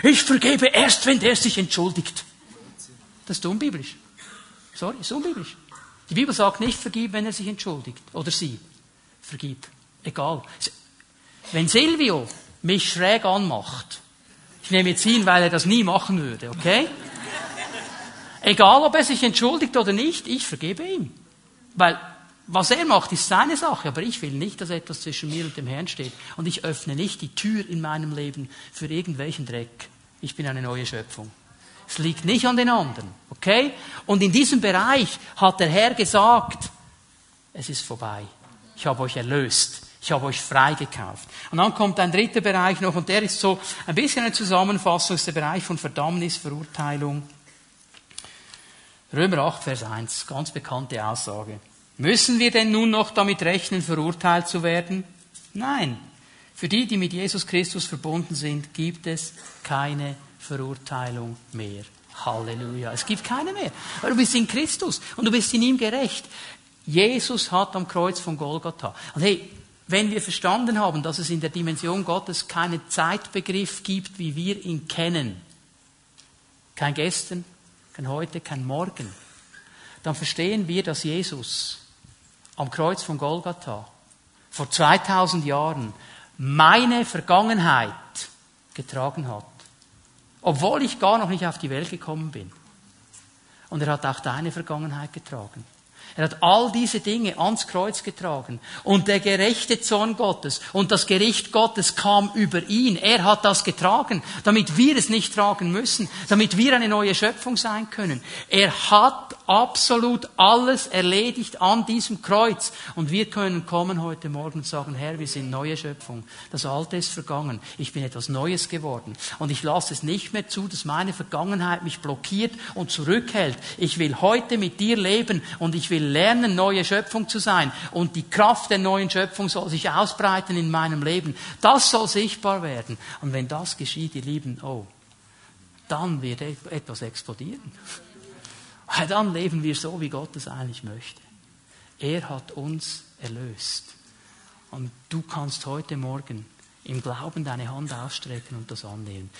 Ich vergebe erst, wenn der sich entschuldigt. Das ist unbiblisch. Sorry, ist unbiblisch. Die Bibel sagt nicht, vergib, wenn er sich entschuldigt. Oder sie. Vergib. Egal. Wenn Silvio mich schräg anmacht, ich nehme jetzt hin, weil er das nie machen würde, okay? Egal, ob er sich entschuldigt oder nicht, ich vergebe ihm. Weil was er macht, ist seine Sache, aber ich will nicht, dass etwas zwischen mir und dem Herrn steht. Und ich öffne nicht die Tür in meinem Leben für irgendwelchen Dreck. Ich bin eine neue Schöpfung. Es liegt nicht an den anderen, okay? Und in diesem Bereich hat der Herr gesagt, es ist vorbei. Ich habe euch erlöst. Ich habe euch freigekauft. Und dann kommt ein dritter Bereich noch, und der ist so ein bisschen eine Zusammenfassung, ist der Bereich von Verdammnis, Verurteilung. Römer 8, Vers 1, ganz bekannte Aussage. Müssen wir denn nun noch damit rechnen, verurteilt zu werden? Nein. Für die, die mit Jesus Christus verbunden sind, gibt es keine Verurteilung mehr. Halleluja. Es gibt keine mehr. Du bist in Christus und du bist in ihm gerecht. Jesus hat am Kreuz von Golgatha. Und hey, wenn wir verstanden haben, dass es in der Dimension Gottes keinen Zeitbegriff gibt, wie wir ihn kennen, kein Gestern, kein Heute, kein Morgen, dann verstehen wir, dass Jesus am Kreuz von Golgatha vor 2000 Jahren meine Vergangenheit getragen hat. Obwohl ich gar noch nicht auf die Welt gekommen bin. Und er hat auch deine Vergangenheit getragen. Er hat all diese Dinge ans Kreuz getragen. Und der gerechte Zorn Gottes und das Gericht Gottes kam über ihn. Er hat das getragen, damit wir es nicht tragen müssen, damit wir eine neue Schöpfung sein können. Er hat absolut alles erledigt an diesem Kreuz. Und wir können kommen heute Morgen und sagen, Herr, wir sind neue Schöpfung. Das Alte ist vergangen. Ich bin etwas Neues geworden. Und ich lasse es nicht mehr zu, dass meine Vergangenheit mich blockiert und zurückhält. Ich will heute mit dir leben und ich will lernen, neue Schöpfung zu sein. Und die Kraft der neuen Schöpfung soll sich ausbreiten in meinem Leben. Das soll sichtbar werden. Und wenn das geschieht, ihr Lieben, oh, dann wird etwas explodieren. Dann leben wir so, wie Gott es eigentlich möchte. Er hat uns erlöst. Und du kannst heute Morgen im Glauben deine Hand ausstrecken und das annehmen.